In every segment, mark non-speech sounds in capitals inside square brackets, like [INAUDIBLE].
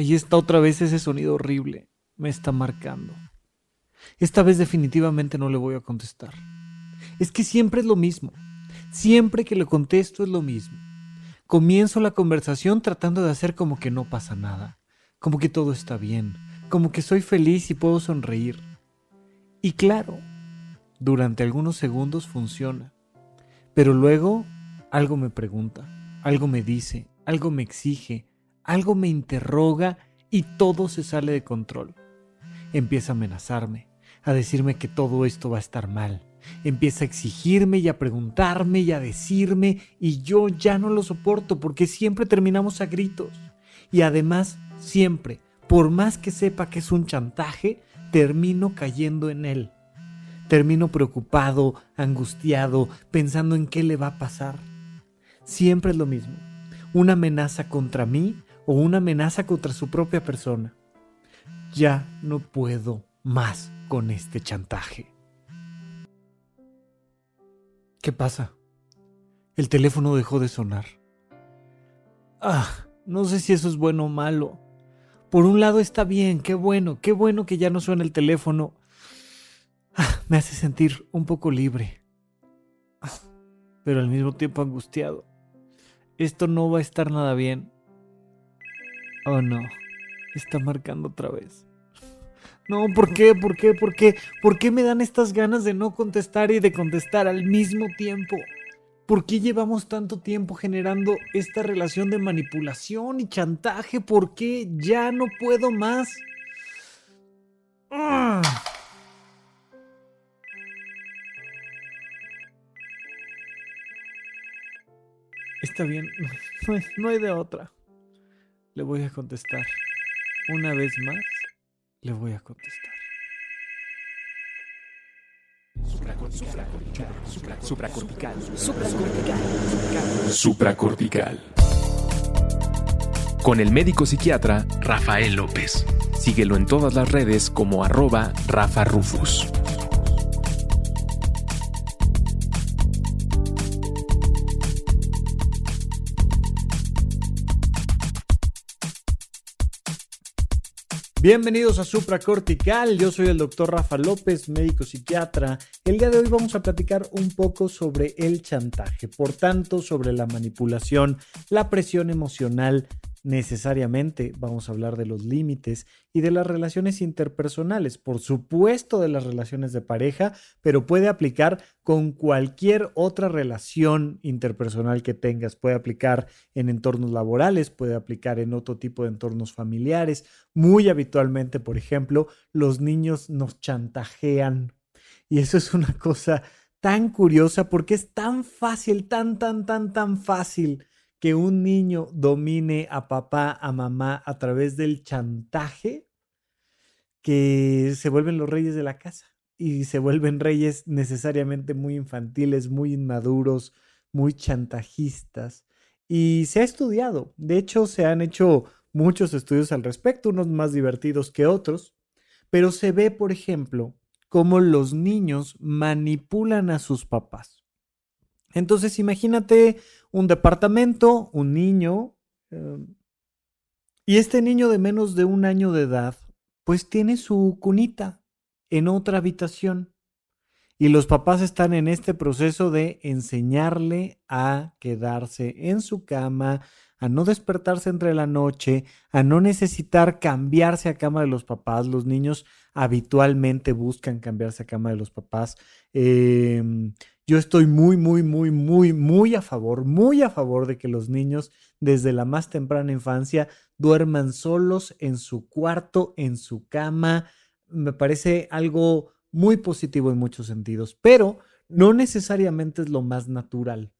Ahí está otra vez ese sonido horrible. Me está marcando. Esta vez definitivamente no le voy a contestar. Es que siempre es lo mismo. Siempre que le contesto es lo mismo. Comienzo la conversación tratando de hacer como que no pasa nada, como que todo está bien, como que soy feliz y puedo sonreír. Y claro, durante algunos segundos funciona. Pero luego algo me pregunta, algo me dice, algo me exige, algo me interroga y todo se sale de control. Empieza a amenazarme, a decirme que todo esto va a estar mal. Empieza a exigirme y a preguntarme y a decirme y yo ya no lo soporto porque siempre terminamos a gritos. Y además, siempre, por más que sepa que es un chantaje, termino cayendo en él. Termino preocupado, angustiado, pensando en qué le va a pasar. Siempre es lo mismo. Una amenaza contra mí o una amenaza contra su propia persona. Ya no puedo más con este chantaje. ¿Qué pasa? El teléfono dejó de sonar. Ah, no sé si eso es bueno o malo. Por un lado está bien, qué bueno, qué bueno que ya no suena el teléfono. Ah, me hace sentir un poco libre. Ah, pero al mismo tiempo angustiado. Esto no va a estar nada bien. Oh no, está marcando otra vez. No, ¿por qué? ¿Por qué? ¿Por qué? ¿Por qué me dan estas ganas de no contestar y de contestar al mismo tiempo? ¿Por qué llevamos tanto tiempo generando esta relación de manipulación y chantaje? ¿Por qué ya no puedo más? Está bien, [LAUGHS] no hay de otra. Le voy a contestar. Una vez más, le voy a contestar. Supracortical. Supracortical. Supracortical. Con el médico psiquiatra Rafael López. Síguelo en todas las redes como arroba Rafa Rufus. Bienvenidos a Supracortical, yo soy el doctor Rafa López, médico psiquiatra. El día de hoy vamos a platicar un poco sobre el chantaje, por tanto sobre la manipulación, la presión emocional, necesariamente vamos a hablar de los límites y de las relaciones interpersonales, por supuesto de las relaciones de pareja, pero puede aplicar con cualquier otra relación interpersonal que tengas, puede aplicar en entornos laborales, puede aplicar en otro tipo de entornos familiares. Muy habitualmente, por ejemplo, los niños nos chantajean y eso es una cosa tan curiosa porque es tan fácil, tan, tan, tan, tan fácil que un niño domine a papá, a mamá a través del chantaje, que se vuelven los reyes de la casa y se vuelven reyes necesariamente muy infantiles, muy inmaduros, muy chantajistas. Y se ha estudiado, de hecho se han hecho muchos estudios al respecto, unos más divertidos que otros, pero se ve, por ejemplo, cómo los niños manipulan a sus papás. Entonces imagínate un departamento, un niño, em, y este niño de menos de un año de edad, pues tiene su cunita en otra habitación. Y los papás están en este proceso de enseñarle a quedarse en su cama, a no despertarse entre la noche, a no necesitar cambiarse a cama de los papás. Los niños habitualmente buscan cambiarse a cama de los papás. Em, yo estoy muy, muy, muy, muy, muy a favor, muy a favor de que los niños desde la más temprana infancia duerman solos en su cuarto, en su cama. Me parece algo muy positivo en muchos sentidos, pero no necesariamente es lo más natural.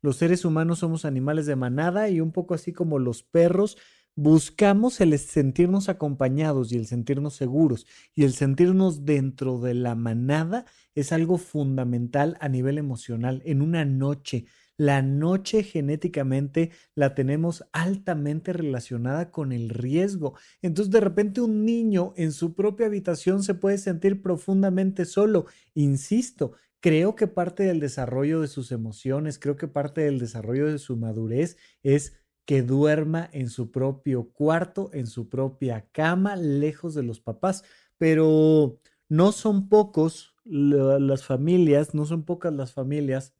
Los seres humanos somos animales de manada y un poco así como los perros, buscamos el sentirnos acompañados y el sentirnos seguros y el sentirnos dentro de la manada es algo fundamental a nivel emocional en una noche. La noche genéticamente la tenemos altamente relacionada con el riesgo. Entonces de repente un niño en su propia habitación se puede sentir profundamente solo. Insisto, creo que parte del desarrollo de sus emociones, creo que parte del desarrollo de su madurez es que duerma en su propio cuarto, en su propia cama, lejos de los papás. Pero no son pocos las familias, no son pocas las familias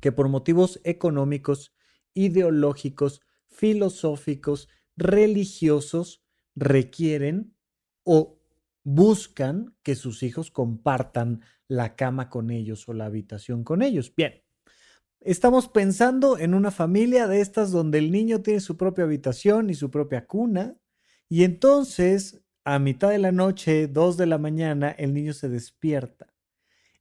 que por motivos económicos, ideológicos, filosóficos, religiosos, requieren o buscan que sus hijos compartan la cama con ellos o la habitación con ellos. Bien, estamos pensando en una familia de estas donde el niño tiene su propia habitación y su propia cuna y entonces a mitad de la noche, dos de la mañana, el niño se despierta.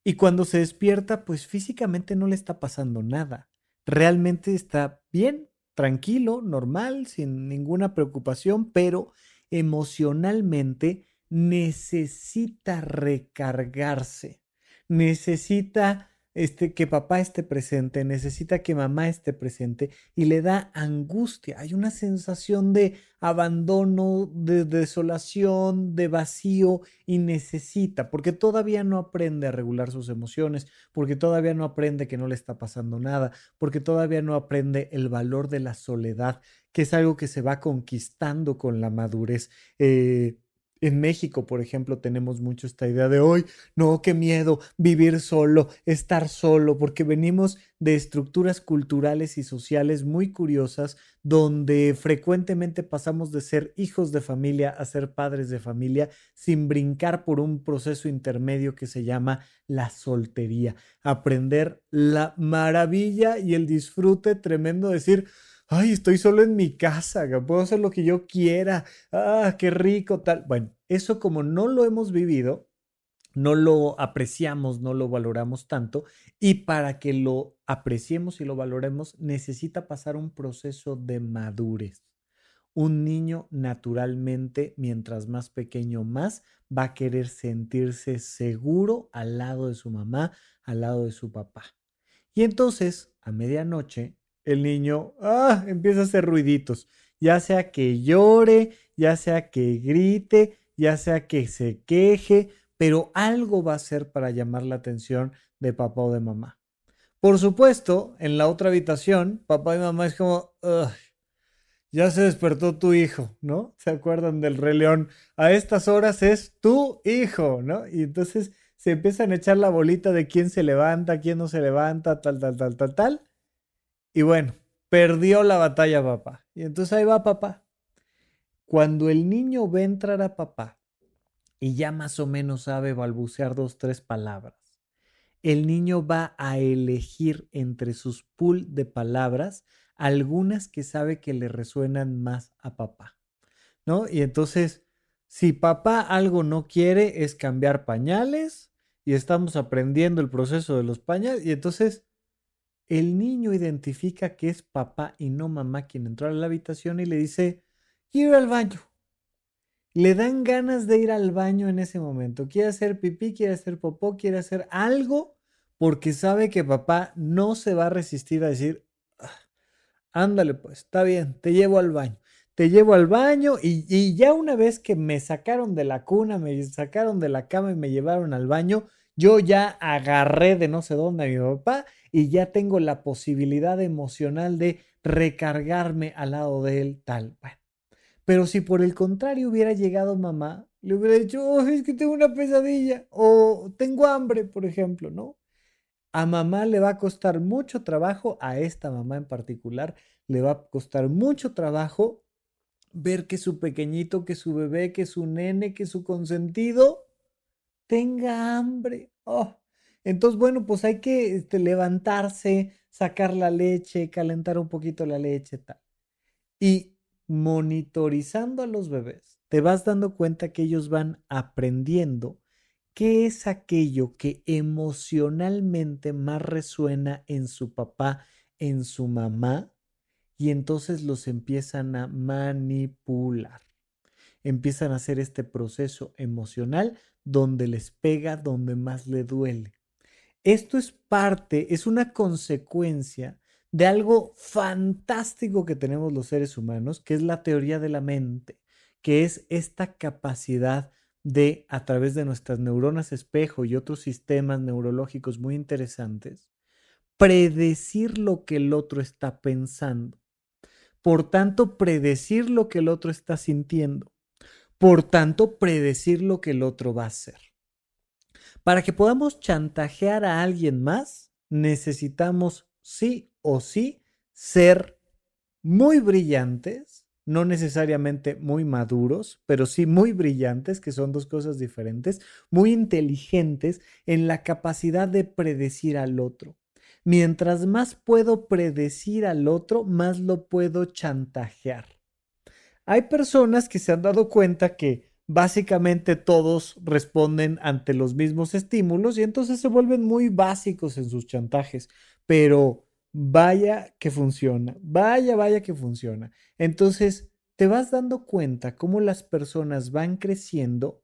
Y cuando se despierta, pues físicamente no le está pasando nada. Realmente está bien, tranquilo, normal, sin ninguna preocupación, pero emocionalmente necesita recargarse, necesita este, que papá esté presente, necesita que mamá esté presente y le da angustia. Hay una sensación de abandono, de desolación, de vacío y necesita, porque todavía no aprende a regular sus emociones, porque todavía no aprende que no le está pasando nada, porque todavía no aprende el valor de la soledad, que es algo que se va conquistando con la madurez. Eh, en México, por ejemplo, tenemos mucho esta idea de hoy, no, qué miedo vivir solo, estar solo, porque venimos de estructuras culturales y sociales muy curiosas donde frecuentemente pasamos de ser hijos de familia a ser padres de familia sin brincar por un proceso intermedio que se llama la soltería, aprender la maravilla y el disfrute tremendo de decir, ay, estoy solo en mi casa, puedo hacer lo que yo quiera, ah, qué rico, tal. Bueno, eso como no lo hemos vivido, no lo apreciamos, no lo valoramos tanto y para que lo apreciemos y lo valoremos necesita pasar un proceso de madurez. Un niño naturalmente, mientras más pequeño más, va a querer sentirse seguro al lado de su mamá, al lado de su papá. Y entonces, a medianoche, el niño ah, empieza a hacer ruiditos, ya sea que llore, ya sea que grite, ya sea que se queje, pero algo va a hacer para llamar la atención de papá o de mamá. Por supuesto, en la otra habitación, papá y mamá es como, ya se despertó tu hijo, ¿no? ¿Se acuerdan del Rey León? A estas horas es tu hijo, ¿no? Y entonces se empiezan a echar la bolita de quién se levanta, quién no se levanta, tal, tal, tal, tal, tal. Y bueno, perdió la batalla papá. Y entonces ahí va papá. Cuando el niño ve entrar a papá y ya más o menos sabe balbucear dos, tres palabras, el niño va a elegir entre sus pool de palabras algunas que sabe que le resuenan más a papá. ¿No? Y entonces, si papá algo no quiere es cambiar pañales y estamos aprendiendo el proceso de los pañales y entonces el niño identifica que es papá y no mamá quien entró a la habitación y le dice, ir al baño. Le dan ganas de ir al baño en ese momento. Quiere hacer pipí, quiere hacer popó, quiere hacer algo porque sabe que papá no se va a resistir a decir, ah, ándale pues, está bien, te llevo al baño. Te llevo al baño y, y ya una vez que me sacaron de la cuna, me sacaron de la cama y me llevaron al baño, yo ya agarré de no sé dónde a mi papá y ya tengo la posibilidad emocional de recargarme al lado de él, tal. Bueno, pero si por el contrario hubiera llegado mamá, le hubiera dicho, oh, es que tengo una pesadilla o tengo hambre, por ejemplo, ¿no? A mamá le va a costar mucho trabajo, a esta mamá en particular, le va a costar mucho trabajo ver que su pequeñito, que su bebé, que su nene, que su consentido tenga hambre. Oh. Entonces, bueno, pues hay que este, levantarse, sacar la leche, calentar un poquito la leche, tal. Y monitorizando a los bebés, te vas dando cuenta que ellos van aprendiendo qué es aquello que emocionalmente más resuena en su papá, en su mamá, y entonces los empiezan a manipular. Empiezan a hacer este proceso emocional donde les pega, donde más le duele. Esto es parte, es una consecuencia de algo fantástico que tenemos los seres humanos, que es la teoría de la mente, que es esta capacidad de, a través de nuestras neuronas espejo y otros sistemas neurológicos muy interesantes, predecir lo que el otro está pensando. por tanto, predecir lo que el otro está sintiendo, por tanto, predecir lo que el otro va a hacer. Para que podamos chantajear a alguien más, necesitamos sí o sí ser muy brillantes, no necesariamente muy maduros, pero sí muy brillantes, que son dos cosas diferentes, muy inteligentes en la capacidad de predecir al otro. Mientras más puedo predecir al otro, más lo puedo chantajear. Hay personas que se han dado cuenta que básicamente todos responden ante los mismos estímulos y entonces se vuelven muy básicos en sus chantajes, pero vaya que funciona, vaya, vaya que funciona. Entonces, te vas dando cuenta cómo las personas van creciendo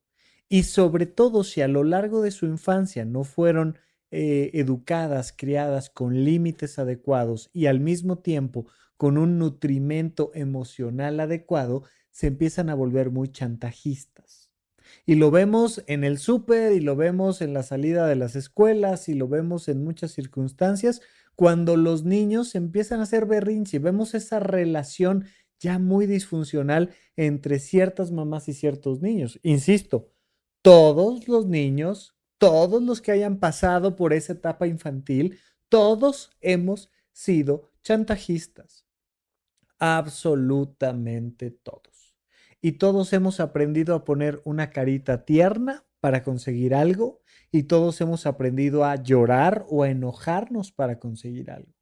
y sobre todo si a lo largo de su infancia no fueron eh, educadas, criadas con límites adecuados y al mismo tiempo con un nutrimento emocional adecuado, se empiezan a volver muy chantajistas. Y lo vemos en el súper y lo vemos en la salida de las escuelas y lo vemos en muchas circunstancias cuando los niños empiezan a hacer berrinche vemos esa relación ya muy disfuncional entre ciertas mamás y ciertos niños. Insisto, todos los niños todos los que hayan pasado por esa etapa infantil, todos hemos sido chantajistas. Absolutamente todos. Y todos hemos aprendido a poner una carita tierna para conseguir algo y todos hemos aprendido a llorar o a enojarnos para conseguir algo.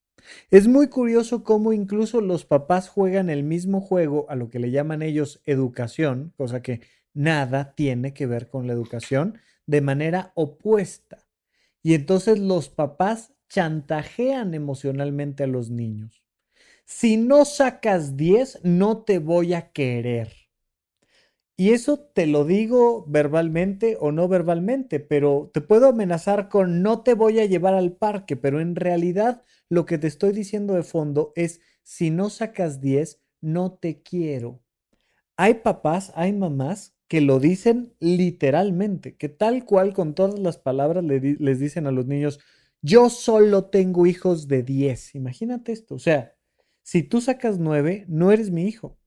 Es muy curioso cómo incluso los papás juegan el mismo juego a lo que le llaman ellos educación, cosa que nada tiene que ver con la educación, de manera opuesta. Y entonces los papás chantajean emocionalmente a los niños. Si no sacas 10, no te voy a querer. Y eso te lo digo verbalmente o no verbalmente, pero te puedo amenazar con no te voy a llevar al parque, pero en realidad lo que te estoy diciendo de fondo es, si no sacas 10, no te quiero. Hay papás, hay mamás que lo dicen literalmente, que tal cual con todas las palabras les dicen a los niños, yo solo tengo hijos de 10. Imagínate esto, o sea, si tú sacas 9, no eres mi hijo.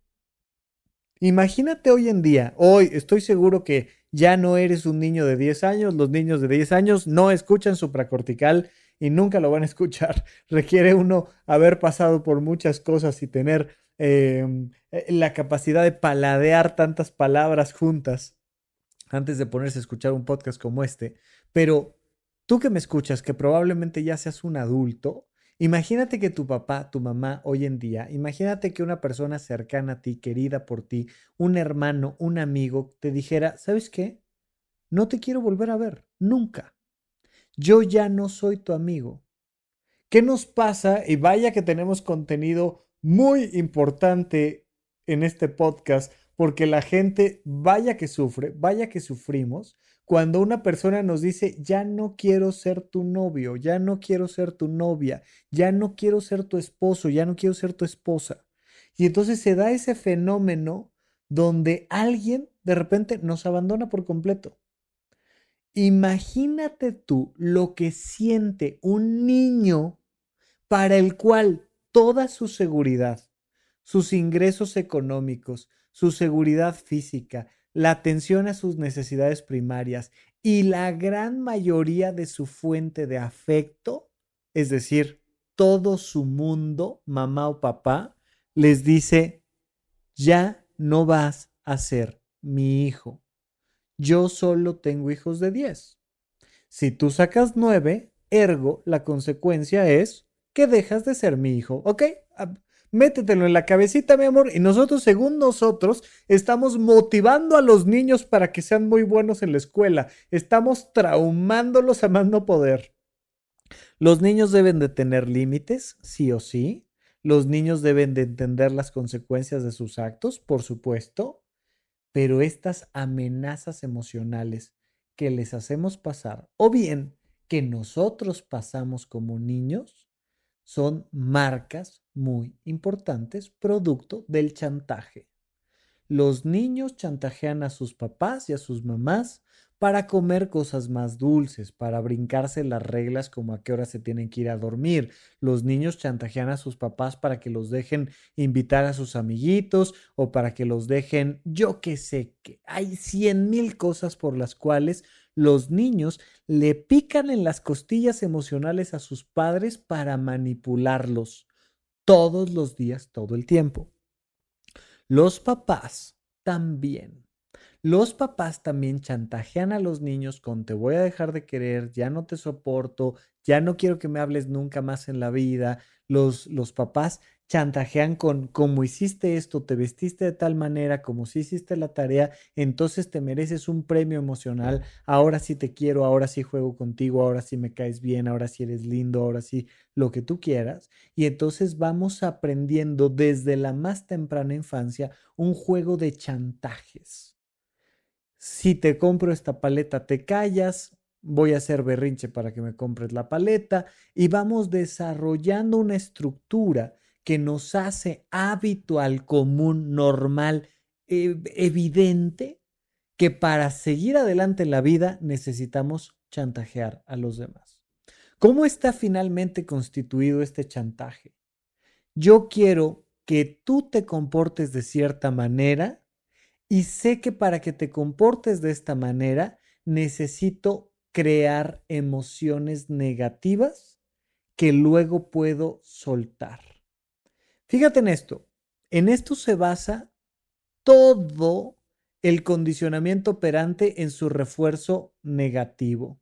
Imagínate hoy en día, hoy estoy seguro que ya no eres un niño de 10 años, los niños de 10 años no escuchan supracortical y nunca lo van a [LAUGHS] escuchar. Requiere uno haber pasado por muchas cosas y tener Em, eh, la capacidad de paladear tantas palabras juntas antes de ponerse a escuchar un podcast como este. Pero tú que me escuchas, que probablemente ya seas un adulto, imagínate que tu papá, tu mamá hoy en día, imagínate que una persona cercana a ti, querida por ti, un hermano, un amigo, te dijera, ¿sabes qué? No te quiero volver a ver, nunca. Yo ya no soy tu amigo. ¿Qué nos pasa? Y vaya que tenemos contenido muy importante en este podcast porque la gente, vaya que sufre, vaya que sufrimos, cuando una persona nos dice, ya no quiero ser tu novio, ya no quiero ser tu novia, ya no quiero ser tu esposo, ya no quiero ser tu esposa. Y entonces se da ese fenómeno donde alguien de repente nos abandona por completo. Imagínate tú lo que siente un niño para el cual toda su seguridad, sus ingresos económicos, su seguridad física, la atención a sus necesidades primarias y la gran mayoría de su fuente de afecto, es decir, todo su mundo, mamá o papá, les dice, ya no vas a ser mi hijo. Yo solo tengo hijos de 10. Si tú sacas 9, ergo, la consecuencia es que dejas de ser mi hijo, ¿ok? Métetelo en la cabecita, mi amor, y nosotros, según nosotros, estamos motivando a los niños para que sean muy buenos en la escuela. Estamos traumándolos a más no poder. Los niños deben de tener límites, sí o sí. Los niños deben de entender las consecuencias de sus actos, por supuesto. Pero estas amenazas emocionales que les hacemos pasar, o bien que nosotros pasamos como niños, son marcas muy importantes producto del chantaje. Los niños chantajean a sus papás y a sus mamás para comer cosas más dulces, para brincarse las reglas como a qué hora se tienen que ir a dormir. Los niños chantajean a sus papás para que los dejen invitar a sus amiguitos o para que los dejen, yo qué sé, que hay cien mil cosas por las cuales los niños le pican en las costillas emocionales a sus padres para manipularlos todos los días, todo el tiempo. Los papás también los papás también chantajean a los niños con te voy a dejar de querer, ya no te soporto, ya no quiero que me hables nunca más en la vida. Los, los papás chantajean con como hiciste esto, te vestiste de tal manera, como si hiciste la tarea, entonces te mereces un premio emocional, ahora sí te quiero, ahora sí juego contigo, ahora sí me caes bien, ahora sí eres lindo, ahora sí lo que tú quieras. Y entonces vamos aprendiendo desde la más temprana infancia un juego de chantajes si te compro esta paleta te callas, voy a hacer berrinche para que me compres la paleta y vamos desarrollando una estructura que nos hace habitual, común, normal, e, evidente, que para seguir adelante en la vida necesitamos chantajear a los demás. ¿Cómo está finalmente constituido este chantaje? Yo quiero que tú te comportes de cierta manera y sé que para que te comportes de esta manera necesito crear emociones negativas que luego puedo soltar. Fíjate en esto. En esto se basa todo el condicionamiento operante en su refuerzo negativo.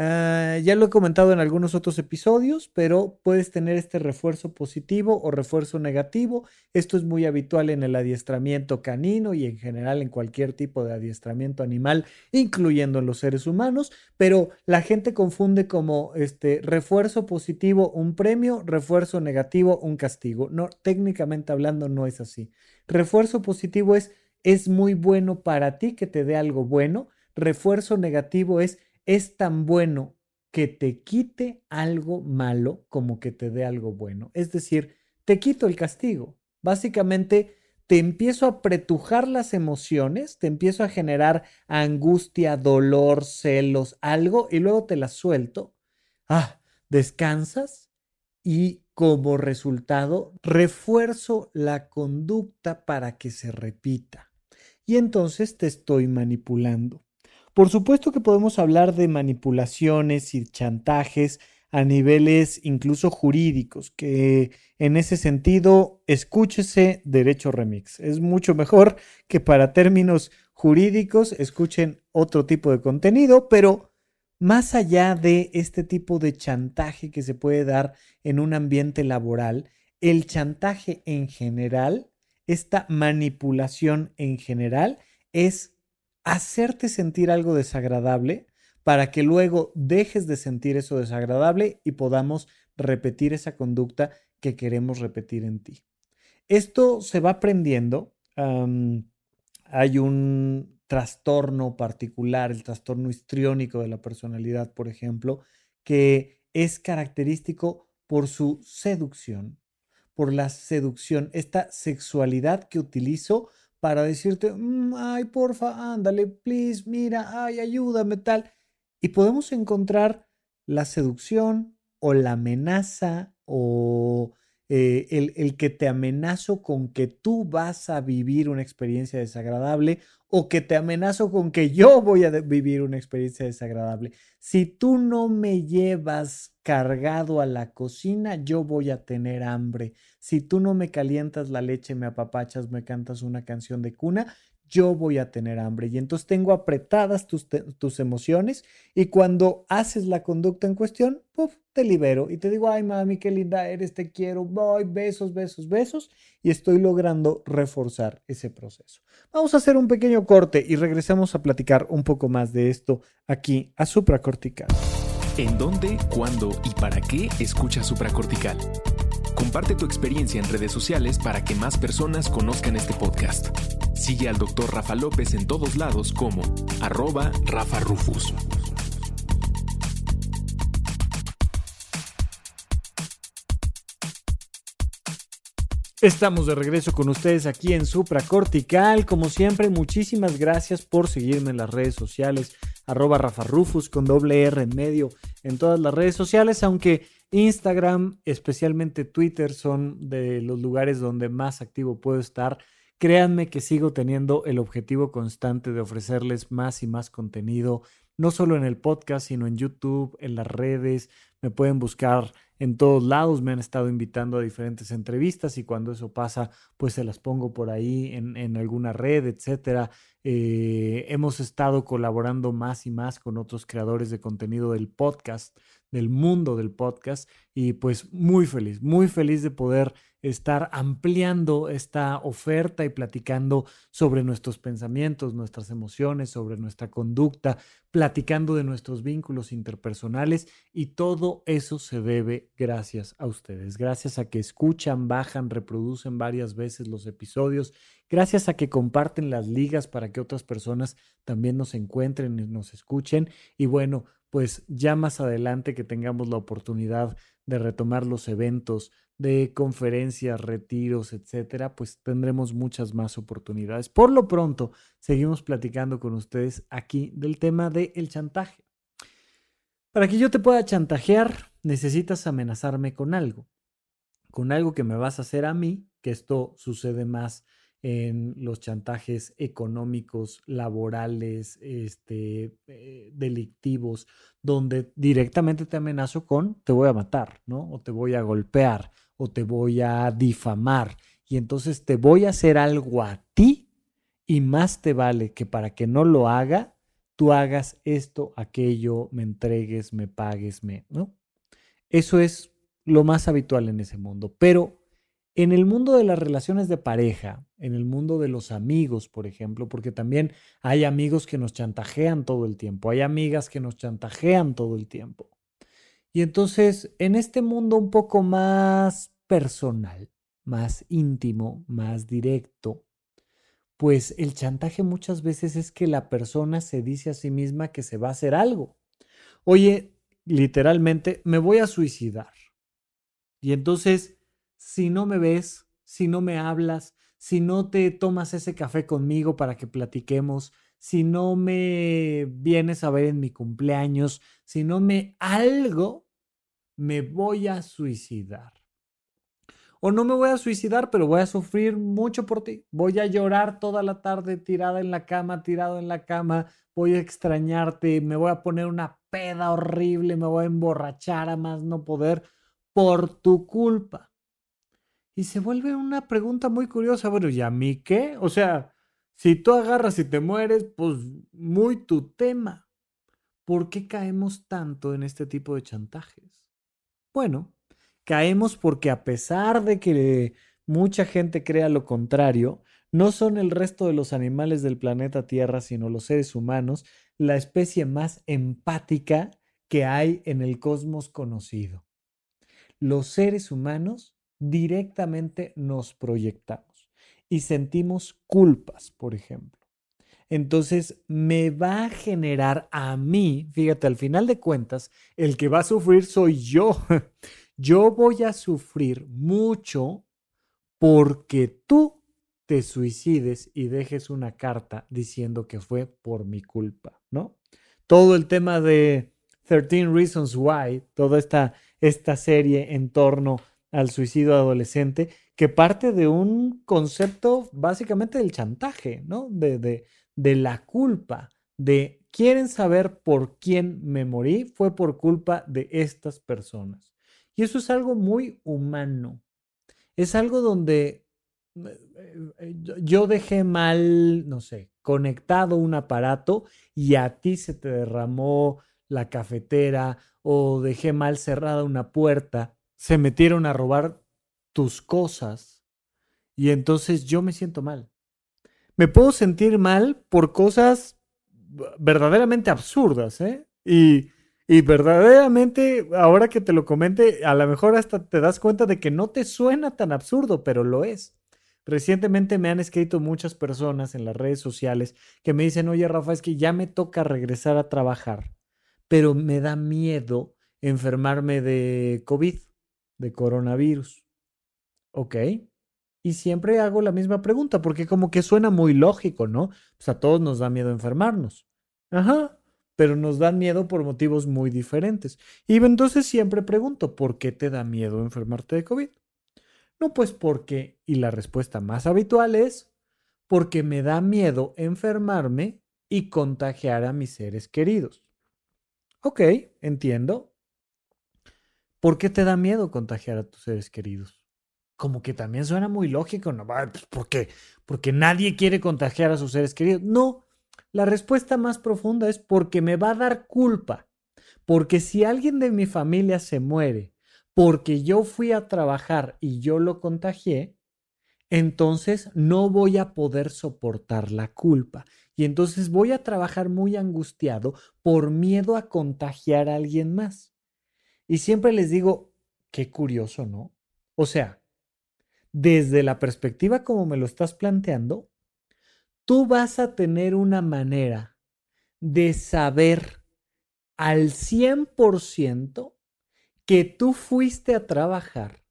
Ah, ya lo he comentado en algunos otros episodios, pero puedes tener este refuerzo positivo o refuerzo negativo. Esto es muy habitual en el adiestramiento canino y en general en cualquier tipo de adiestramiento animal, incluyendo en los seres humanos, pero la gente confunde como este refuerzo positivo un premio, refuerzo negativo un castigo. No, técnicamente hablando no es así. Refuerzo positivo es es muy bueno para ti que te dé algo bueno. Refuerzo negativo es es tan bueno que te quite algo malo como que te dé algo bueno. Es decir, te quito el castigo. Básicamente, te empiezo a pretujar las emociones, te empiezo a generar angustia, dolor, celos, algo, y luego te las suelto. Ah, descansas y como resultado refuerzo la conducta para que se repita. Y entonces te estoy manipulando. Por supuesto que podemos hablar de manipulaciones y chantajes a niveles incluso jurídicos, que en ese sentido, escúchese Derecho Remix. Es mucho mejor que para términos jurídicos escuchen otro tipo de contenido, pero más allá de este tipo de chantaje que se puede dar en un ambiente laboral, el chantaje en general, esta manipulación en general, es hacerte sentir algo desagradable para que luego dejes de sentir eso desagradable y podamos repetir esa conducta que queremos repetir en ti. Esto se va aprendiendo. hay un trastorno particular, el trastorno histriónico de la personalidad, por ejemplo, que es característico por su seducción, por la seducción, esta sexualidad que utilizo para decirte, mm, ay, porfa, ándale, please, mira, ay, ayúdame, tal. Y podemos encontrar la seducción o la amenaza o eh, el, el, que te amenazo con que tú vas a vivir una experiencia desagradable o que te amenazo con que yo voy a vivir una experiencia desagradable. Si tú no me llevas cargado a la cocina, yo voy a tener hambre. Si tú no me calientas la leche, me apapachas, me cantas una canción de cuna, yo voy a tener hambre. Y entonces tengo apretadas tus, tus emociones y cuando haces la conducta en cuestión, puff, te libero y te digo, ay mami, qué linda eres, te quiero, voy, besos, besos, besos. Y estoy logrando reforzar ese proceso. Vamos a hacer un pequeño corte y regresamos a platicar un poco más de esto aquí a supracortical. ¿En dónde, cuándo y para qué escucha supracortical? Comparte tu experiencia en redes sociales para que más personas conozcan este podcast. Sigue al Dr. Rafa López en todos lados como arroba Rafa Rufus. Estamos de regreso con ustedes aquí en Supra Cortical. Como siempre, muchísimas gracias por seguirme en las redes sociales, arroba Rafa Rufus con doble R en medio en todas las redes sociales, aunque Instagram, especialmente Twitter, son de los lugares donde más activo puedo estar. Créanme que sigo teniendo el objetivo constante de ofrecerles más y más contenido, no solo en el podcast, sino en YouTube, en las redes. Me pueden buscar en todos lados, me han estado invitando a diferentes entrevistas y cuando eso pasa, pues se las pongo por ahí en, alguna red, etcétera. Eh, hemos estado colaborando más y más con otros creadores de contenido del podcast, del mundo del podcast, y pues muy feliz, muy feliz de poder estar ampliando esta oferta y platicando sobre nuestros pensamientos, nuestras emociones, sobre nuestra conducta, platicando de nuestros vínculos interpersonales y todo eso se debe gracias a ustedes, gracias a que escuchan, bajan, reproducen varias veces los episodios, gracias a que comparten las ligas para que otras personas también nos encuentren y nos escuchen. Y bueno, pues ya más adelante que tengamos la oportunidad de retomar los eventos, de conferencias, retiros, etcétera, pues tendremos muchas más oportunidades. Por lo pronto, seguimos platicando con ustedes aquí del tema del chantaje. Para que yo te pueda chantajear, necesitas amenazarme con algo, con algo que me vas a hacer a mí, que esto sucede más en los chantajes económicos, laborales, este, eh, delictivos, donde directamente te amenazo con te voy a matar, ¿no? O te voy a golpear, o te voy a difamar. Y entonces te voy a hacer algo a ti y más te vale que para que no lo haga, tú hagas esto, aquello, me entregues, me pagues, me, ¿no? Eso es lo más habitual en ese mundo. Pero en el mundo de las relaciones de pareja, en el mundo de los amigos, por ejemplo, porque también hay amigos que nos chantajean todo el tiempo, hay amigas que nos chantajean todo el tiempo. Y entonces, en este mundo un poco más personal, más íntimo, más directo, pues el chantaje muchas veces es que la persona se dice a sí misma que se va a hacer algo. Oye, literalmente, me voy a suicidar. Y entonces, si no me ves, si no me hablas, si no te tomas ese café conmigo para que platiquemos, si no me vienes a ver en mi cumpleaños, si no me algo, me voy a suicidar. O no me voy a suicidar, pero voy a sufrir mucho por ti. Voy a llorar toda la tarde tirada en la cama, tirado en la cama. Voy a extrañarte, me voy a poner una peda horrible, me voy a emborrachar a más no poder por tu culpa. Y se vuelve una pregunta muy curiosa. Bueno, ¿y a mí qué? O sea, si tú agarras y te mueres, pues muy tu tema. ¿Por qué caemos tanto en este tipo de chantajes? Bueno, caemos porque a pesar de que mucha gente crea lo contrario, no son el resto de los animales del planeta Tierra, sino los seres humanos, la especie más empática que hay en el cosmos conocido. Los seres humanos directamente nos proyectamos y sentimos culpas, por ejemplo. Entonces me va a generar a mí, fíjate, al final de cuentas, el que va a sufrir soy yo. [LAUGHS] Yo voy a sufrir mucho porque tú te suicides y dejes una carta diciendo que fue por mi culpa, ¿no? Todo el tema de 13 Reasons Why, toda esta, esta serie en torno al suicidio adolescente, que parte de un concepto básicamente del chantaje, ¿no? De, de, de la culpa, de quieren saber por quién me morí, fue por culpa de estas personas. Y eso es algo muy humano. Es algo donde eh, eh, yo dejé mal, no sé, conectado un aparato y a ti se te derramó la cafetera o dejé mal cerrada una puerta se metieron a robar tus cosas y entonces yo me siento mal. Me puedo sentir mal por cosas verdaderamente absurdas, ¿eh? Y, y verdaderamente, ahora que te lo comente, a lo mejor hasta te das cuenta de que no te suena tan absurdo, pero lo es. Recientemente me han escrito muchas personas en las redes sociales que me dicen, oye Rafa, es que ya me toca regresar a trabajar, pero me da miedo enfermarme de COVID de coronavirus. Ok, Y siempre hago la misma pregunta, porque como que suena muy lógico, ¿no? Pues a todos nos da miedo enfermarnos. Ajá, pero nos dan miedo por motivos muy diferentes. Y entonces siempre pregunto, ¿por qué te da miedo enfermarte de COVID? No, pues porque, y la respuesta más habitual es, porque me da miedo enfermarme y contagiar a mis seres queridos. Ok, entiendo. ¿Por qué te da miedo contagiar a tus seres queridos? Como que también suena muy lógico, ¿no? Pues ¿Por qué? Porque nadie quiere contagiar a sus seres queridos. No, la respuesta más profunda es porque me va a dar culpa. Porque si alguien de mi familia se muere porque yo fui a trabajar y yo lo contagié, entonces no voy a poder soportar la culpa. Y entonces voy a trabajar muy angustiado por miedo a contagiar a alguien más. Y siempre les digo, qué curioso, ¿no? O sea, desde la perspectiva como me lo estás planteando, tú vas a tener una manera de saber al 100% que tú fuiste a trabajar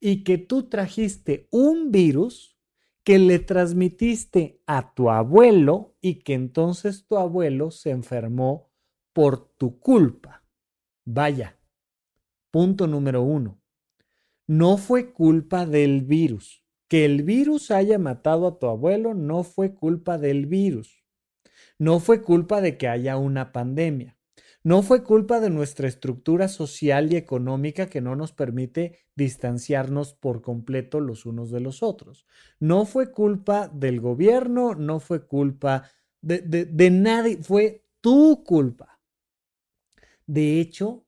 y que tú trajiste un virus que le transmitiste a tu abuelo y que entonces tu abuelo se enfermó por tu culpa. Vaya, punto número uno. No fue culpa del virus. Que el virus haya matado a tu abuelo no fue culpa del virus. No fue culpa de que haya una pandemia. No fue culpa de nuestra estructura social y económica que no nos permite distanciarnos por completo los unos de los otros. No fue culpa del gobierno, no fue culpa de, de, nadie, fue tu culpa. De hecho,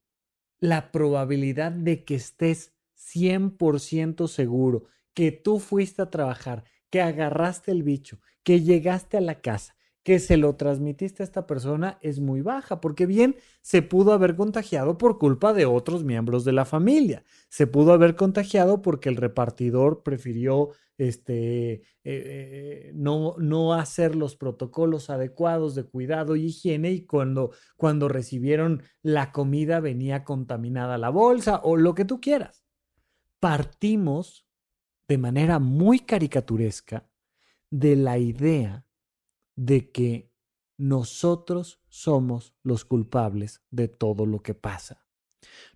la probabilidad de que estés 100% seguro que tú fuiste a trabajar, que agarraste el bicho, que llegaste a la casa, que se lo transmitiste a esta persona es muy baja, porque bien se pudo haber contagiado por culpa de otros miembros de la familia, se pudo haber contagiado porque el repartidor prefirió este, eh, eh, no, no hacer los protocolos adecuados de cuidado y higiene y cuando, cuando recibieron la comida venía contaminada la bolsa o lo que tú quieras. Partimos de manera muy caricaturesca de la idea de que nosotros somos los culpables de todo lo que pasa.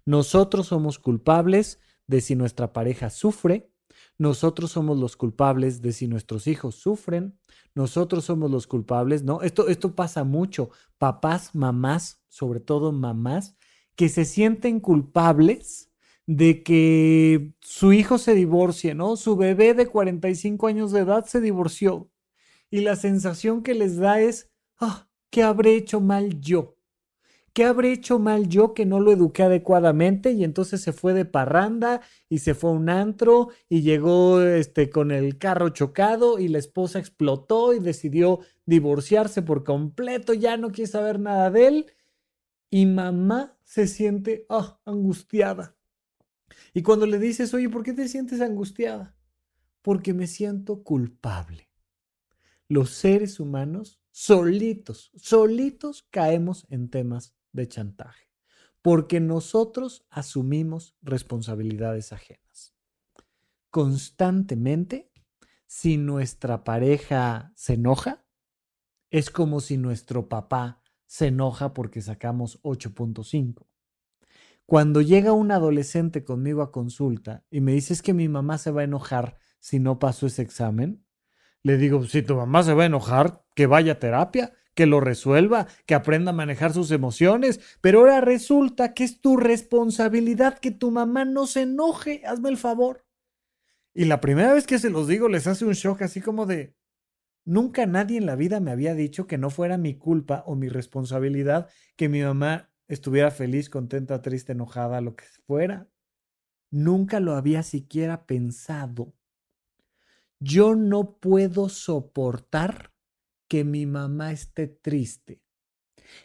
Nosotros somos culpables de si nuestra pareja sufre, nosotros somos los culpables de si nuestros hijos sufren, nosotros somos los culpables, ¿no? Esto, esto pasa mucho, papás, mamás, sobre todo mamás, que se sienten culpables de que su hijo se divorcie, ¿no? Su bebé de 45 años de edad se divorció y la sensación que les da es, ah, ¿qué habré hecho mal yo? ¿Qué habré hecho mal yo que no lo eduqué adecuadamente? Y entonces se fue de parranda y se fue a un antro y llegó este, con el carro chocado y la esposa explotó y decidió divorciarse por completo, ya no quiere saber nada de él. Y mamá se siente ah, angustiada. Y cuando le dices, oye, ¿por qué te sientes angustiada? Porque me siento culpable los seres humanos solitos, solitos caemos en temas de chantaje, porque nosotros asumimos responsabilidades ajenas. Constantemente, si nuestra pareja se enoja, es como si nuestro papá se enoja porque sacamos 8.5. Cuando llega un adolescente conmigo a consulta y me dice que mi mamá se va a enojar si no paso ese examen, le digo, si tu mamá se va a enojar, que vaya a terapia, que lo resuelva, que aprenda a manejar sus emociones. Pero ahora resulta que es tu responsabilidad que tu mamá no se enoje. Hazme el favor. Y la primera vez que se los digo les hace un shock así como de, nunca nadie en la vida me había dicho que no fuera mi culpa o mi responsabilidad que mi mamá estuviera feliz, contenta, triste, enojada, lo que fuera. Nunca lo había siquiera pensado yo no puedo soportar que mi mamá esté triste.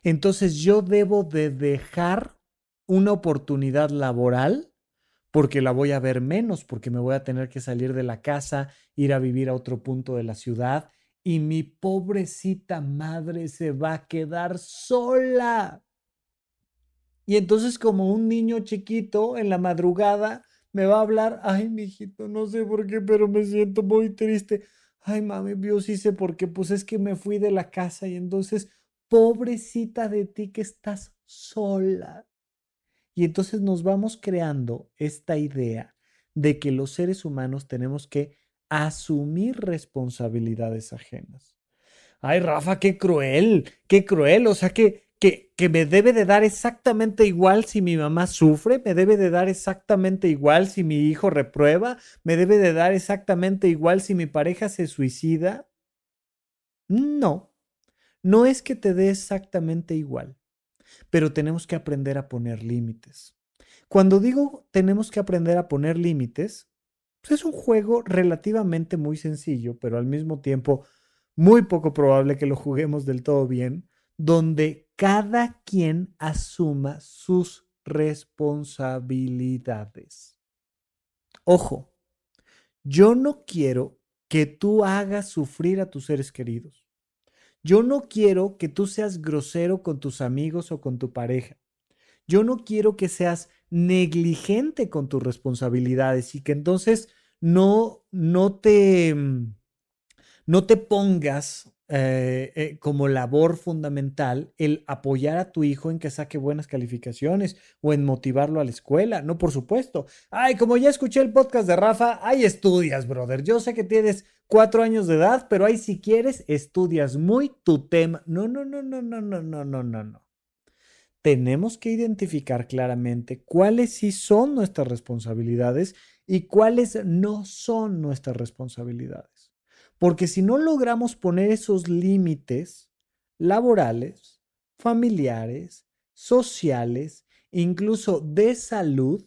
Entonces yo debo de dejar una oportunidad laboral porque la voy a ver menos, porque me voy a tener que salir de la casa, ir a vivir a otro punto de la ciudad y mi pobrecita madre se va a quedar sola. Y entonces como un niño chiquito en la madrugada me va a hablar, ay, mijito, no sé por qué, pero me siento muy triste. Ay, mami, yo sí sé por qué, pues es que me fui de la casa y entonces, pobrecita de ti que estás sola. Y entonces nos vamos creando esta idea de que los seres humanos tenemos que asumir responsabilidades ajenas. Ay, Rafa, qué cruel, qué cruel. O sea, que que, me debe de dar exactamente igual si mi mamá sufre, me debe de dar exactamente igual si mi hijo reprueba, me debe de dar exactamente igual si mi pareja se suicida. No, no es que te dé exactamente igual, pero tenemos que aprender a poner límites. Cuando digo tenemos que aprender a poner límites, pues es un juego relativamente muy sencillo, pero al mismo tiempo muy poco probable que lo juguemos del todo bien, donde cada quien asuma sus responsabilidades. Ojo, yo no quiero que tú hagas sufrir a tus seres queridos. Yo no quiero que tú seas grosero con tus amigos o con tu pareja. Yo no quiero que seas negligente con tus responsabilidades y que entonces no, no te, no te pongas eh, eh, como labor fundamental el apoyar a tu hijo en que saque buenas calificaciones o en motivarlo a la escuela. No, por supuesto. Ay, como ya escuché el podcast de Rafa, hay estudias, brother. Yo sé que tienes cuatro años de edad, pero ahí si quieres, estudias muy tu tema. No, no, no, no, no, no, no, no, no. Tenemos que identificar claramente cuáles sí son nuestras responsabilidades y cuáles no son nuestras responsabilidades. Porque si no logramos poner esos límites laborales, familiares, sociales, incluso de salud,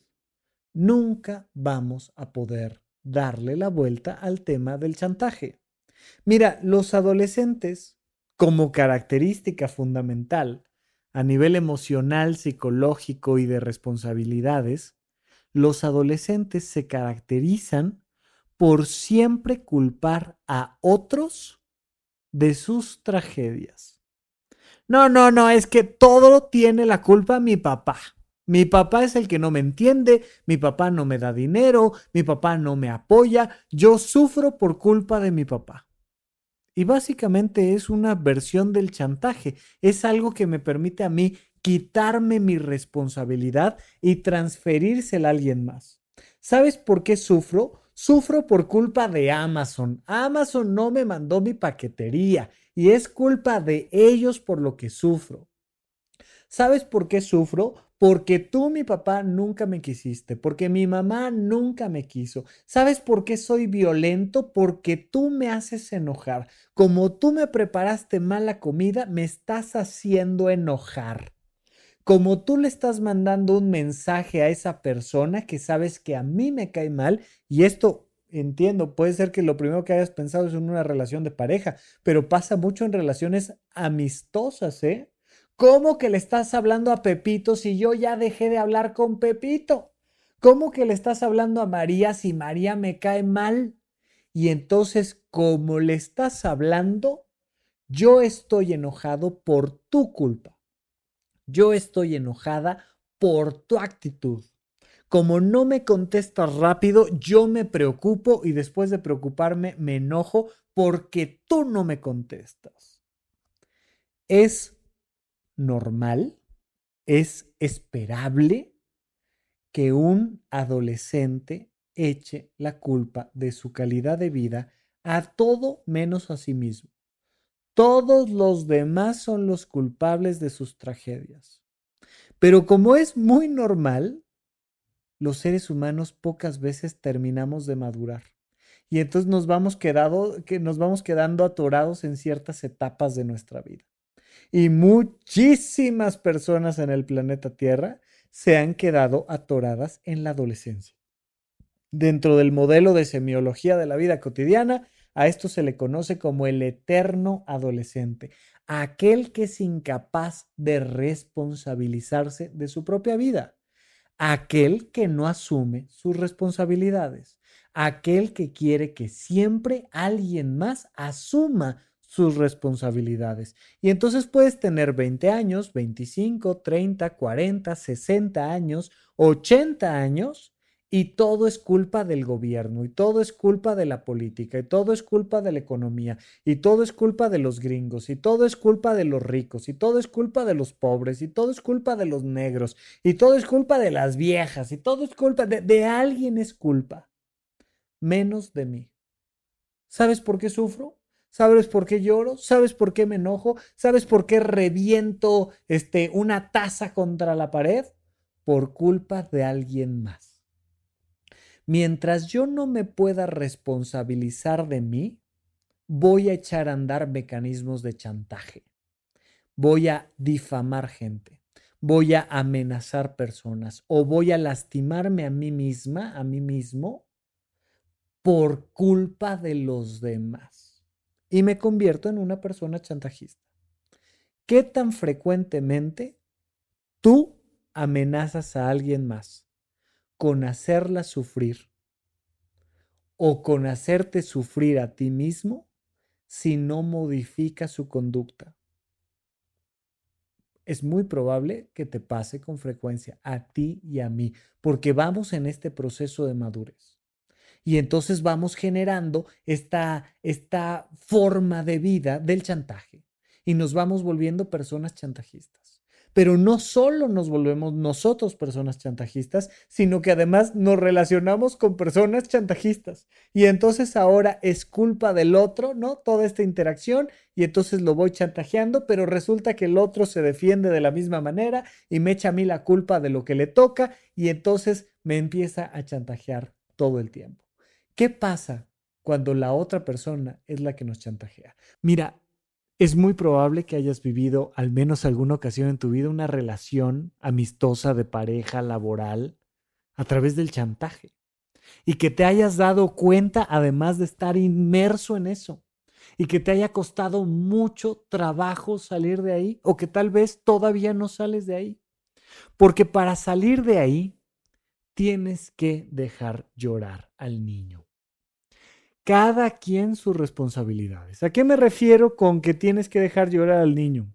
nunca vamos a poder darle la vuelta al tema del chantaje. Mira, los adolescentes, como característica fundamental a nivel emocional, psicológico y de responsabilidades, los adolescentes se caracterizan por siempre culpar a otros de sus tragedias. No, no, no, es que todo tiene la culpa mi papá. Mi papá es el que no me entiende, mi papá no me da dinero, mi papá no me apoya, yo sufro por culpa de mi papá. Y básicamente es una versión del chantaje, es algo que me permite a mí quitarme mi responsabilidad y transferírsela a alguien más. ¿Sabes por qué sufro? Sufro por culpa de Amazon. Amazon no me mandó mi paquetería y es culpa de ellos por lo que sufro. ¿Sabes por qué sufro? Porque tú, mi papá, nunca me quisiste, porque mi mamá nunca me quiso. ¿Sabes por qué soy violento? Porque tú me haces enojar. Como tú me preparaste mala comida, me estás haciendo enojar como tú le estás mandando un mensaje a esa persona que sabes que a mí me cae mal, y esto entiendo, puede ser que lo primero que hayas pensado es en una relación de pareja, pero pasa mucho en relaciones amistosas, ¿eh? ¿Cómo que le estás hablando a Pepito si yo ya dejé de hablar con Pepito? ¿Cómo que le estás hablando a María si María me cae mal? Y entonces, como le estás hablando, yo estoy enojado por tu culpa. Yo estoy enojada por tu actitud. Como no me contestas rápido, yo me preocupo y después de preocuparme me enojo porque tú no me contestas. Es normal, es esperable que un adolescente eche la culpa de su calidad de vida a todo menos a sí mismo. Todos los demás son los culpables de sus tragedias. Pero como es muy normal, los seres humanos pocas veces terminamos de madurar. Y entonces nos vamos, quedando atorados en ciertas etapas de nuestra vida. Y muchísimas personas en el planeta Tierra se han quedado atoradas en la adolescencia. Dentro del modelo de semiología de la vida cotidiana, a esto se le conoce como el eterno adolescente, aquel que es incapaz de responsabilizarse de su propia vida, aquel que no asume sus responsabilidades, aquel que quiere que siempre alguien más asuma sus responsabilidades. Y entonces puedes tener 20 años, 25, 30, 40, 60 años, 80 años Y todo es culpa del gobierno, y todo es culpa de la política, y todo es culpa de la economía, y todo es culpa de los gringos, y todo es culpa de los ricos, y todo es culpa de los pobres, y todo es culpa de los negros, y todo es culpa de las viejas, y todo es culpa de, de alguien es culpa, menos de mí. ¿Sabes por qué sufro? ¿Sabes por qué lloro? ¿Sabes por qué me enojo? ¿Sabes por qué reviento este, una taza contra la pared? Por culpa de alguien más. Mientras yo no me pueda responsabilizar de mí, voy a echar a andar mecanismos de chantaje. Voy a difamar gente. Voy a amenazar personas o voy a lastimarme a mí misma, a mí mismo, por culpa de los demás. Y me convierto en una persona chantajista. ¿Qué tan frecuentemente tú amenazas a alguien más? Con hacerla sufrir o con hacerte sufrir a ti mismo si no modifica su conducta. Es muy probable que te pase con frecuencia a ti y a mí, porque vamos en este proceso de madurez. Y entonces vamos generando esta, esta forma de vida del chantaje y nos vamos volviendo personas chantajistas. Pero no solo nos volvemos nosotros personas chantajistas, sino que además nos relacionamos con personas chantajistas. Y entonces ahora es culpa del otro, ¿no? Toda esta interacción y entonces lo voy chantajeando, pero resulta que el otro se defiende de la misma manera y me echa a mí la culpa de lo que le toca y entonces me empieza a chantajear todo el tiempo. ¿Qué pasa cuando la otra persona es la que nos chantajea? Mira, es muy probable que hayas vivido al menos alguna ocasión en tu vida una relación amistosa de pareja laboral a través del chantaje y que te hayas dado cuenta además de estar inmerso en eso y que te haya costado mucho trabajo salir de ahí o que tal vez todavía no sales de ahí. Porque para salir de ahí tienes que dejar llorar al niño cada quien sus responsabilidades. ¿A qué me refiero con que tienes que dejar llorar al niño?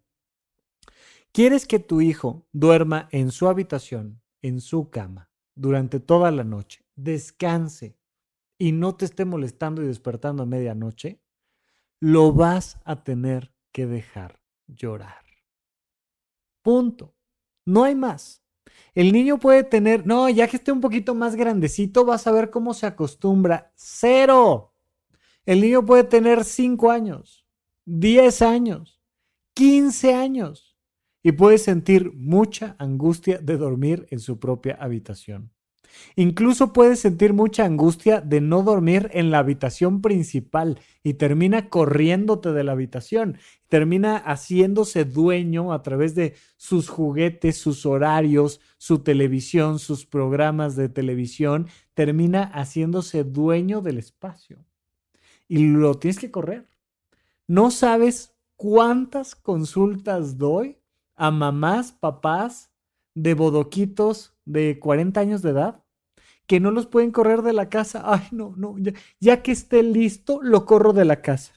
¿Quieres que tu hijo duerma en su habitación, en su cama, durante toda la noche, descanse y no te esté molestando y despertando a medianoche? Lo vas a tener que dejar llorar. Punto. No hay más. El niño puede tener, no, ya que esté un poquito más grandecito, vas a ver cómo se acostumbra. Cero. El niño puede tener 5 años, 10 años, 15 años y puede sentir mucha angustia de dormir en su propia habitación. Incluso puede sentir mucha angustia de no dormir en la habitación principal y termina corriéndote de la habitación, termina haciéndose dueño a través de sus juguetes, sus horarios, su televisión, sus programas de televisión, termina haciéndose dueño del espacio y lo tienes que correr. No sabes cuántas consultas doy a mamás, papás de bodoquitos de 40 años de edad que no los pueden correr de la casa. Ay, no, no, ya, ya que esté listo, lo corro de la casa.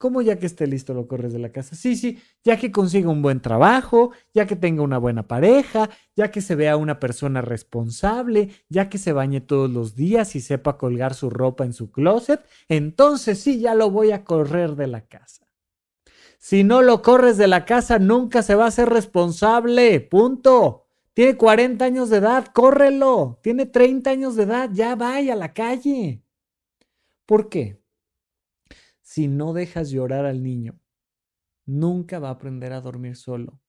¿Cómo ya que esté listo lo corres de la casa? Sí, sí, ya que consiga un buen trabajo, ya que tenga una buena pareja, ya que se vea una persona responsable, ya que se bañe todos los días y sepa colgar su ropa en su closet, entonces sí, ya lo voy a correr de la casa. Si no lo corres de la casa, nunca se va a ser responsable. Punto. Tiene 40 años de edad, córrelo. Tiene 30 años de edad, ya vaya a la calle. ¿Por qué? Si no dejas llorar al niño, nunca va a aprender a dormir solo.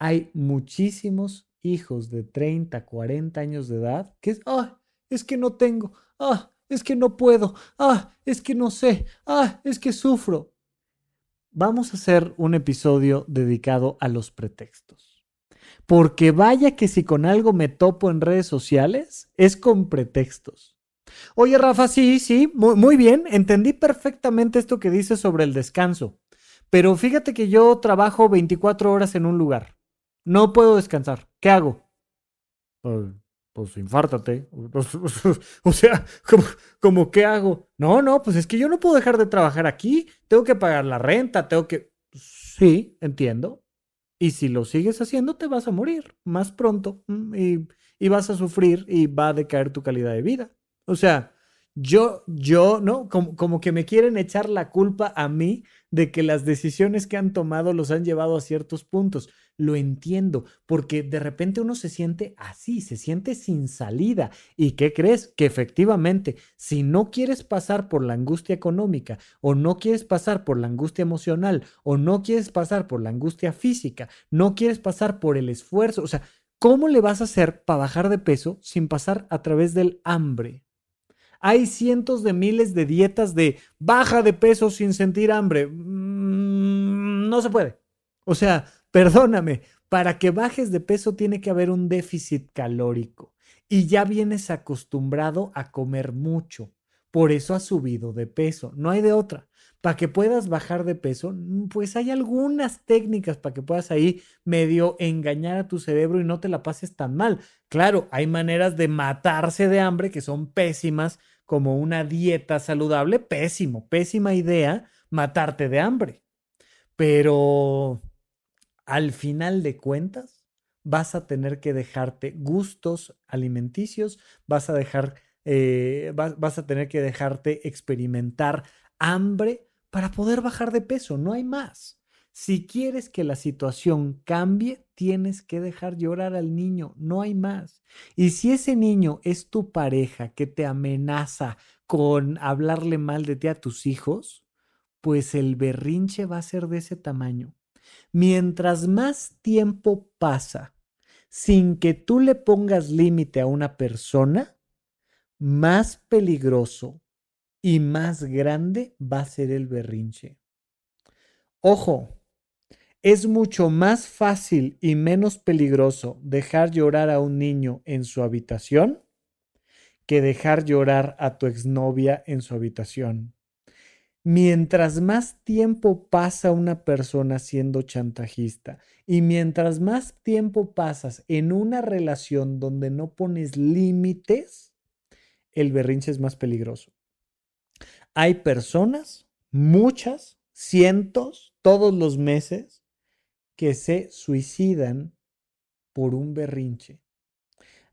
Hay muchísimos hijos de 30, 40 años de edad que es, ah, es que no tengo, ah, es que no puedo, ah, es que no sé, ah, es que sufro. Vamos a hacer un episodio dedicado a los pretextos. Porque vaya que si con algo me topo en redes sociales, es con pretextos. Oye, Rafa, sí, sí, muy, bien, entendí perfectamente esto que dices sobre el descanso, pero fíjate que yo trabajo 24 horas en un lugar, no puedo descansar, ¿qué hago? Pues, pues infártate, [LAUGHS] o sea, ¿cómo, qué hago? No, no, pues es que yo no puedo dejar de trabajar aquí, tengo que pagar la renta, tengo que... Sí, entiendo. Y si lo sigues haciendo, te vas a morir más pronto. Mm, y, y vas a sufrir y va a decaer tu calidad de vida. O sea, yo, yo, ¿no? Como, como, que me quieren echar la culpa a mí de que las decisiones que han tomado los han llevado a ciertos puntos. Lo entiendo, porque de repente uno se siente así, se siente sin salida. ¿Y qué crees? Que efectivamente, si no quieres pasar por la angustia económica, o no quieres pasar por la angustia emocional, o no quieres pasar por la angustia física, no quieres pasar por el esfuerzo, o sea, ¿cómo le vas a hacer para bajar de peso sin pasar a través del hambre? Hay cientos de miles de dietas de baja de peso sin sentir hambre. Mm, no se puede. O sea, perdóname, para que bajes de peso tiene que haber un déficit calórico y ya vienes acostumbrado a comer mucho. Por eso has subido de peso. No hay de otra. Para que puedas bajar de peso, mm, pues hay algunas técnicas para que puedas ahí medio engañar a tu cerebro y no te la pases tan mal. Claro, hay maneras de matarse de hambre que son pésimas como una dieta saludable, pésimo, pésima idea matarte de hambre. Pero al final de cuentas, vas a tener que dejarte gustos alimenticios, vas a dejar, eh, vas, vas a tener que dejarte experimentar hambre para poder bajar de peso, no hay más. Si quieres que la situación cambie, tienes que dejar llorar al niño, no hay más. Y si ese niño es tu pareja que te amenaza con hablarle mal de ti a tus hijos, pues el berrinche va a ser de ese tamaño. Mientras más tiempo pasa sin que tú le pongas límite a una persona, más peligroso y más grande va a ser el berrinche. Ojo, es mucho más fácil y menos peligroso dejar llorar a un niño en su habitación que dejar llorar a tu exnovia en su habitación. Mientras más tiempo pasa una persona siendo chantajista y mientras más tiempo pasas en una relación donde no pones límites, el berrinche es más peligroso. Hay personas, muchas, cientos, todos los meses, que se suicidan por un berrinche.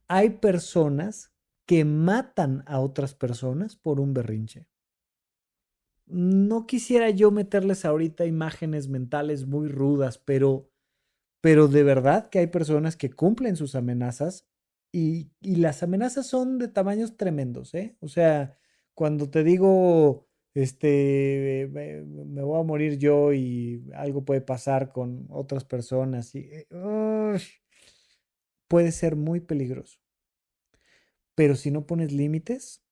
Hay personas que matan a otras personas por un berrinche. No quisiera yo meterles ahorita imágenes mentales muy rudas, pero, pero de verdad que hay personas que cumplen sus amenazas y, y las amenazas son de tamaños tremendos, ¿eh? O sea, cuando te digo este, me, voy a morir yo y algo puede pasar con otras personas. Y, eh, puede ser muy peligroso. Pero si no pones límites,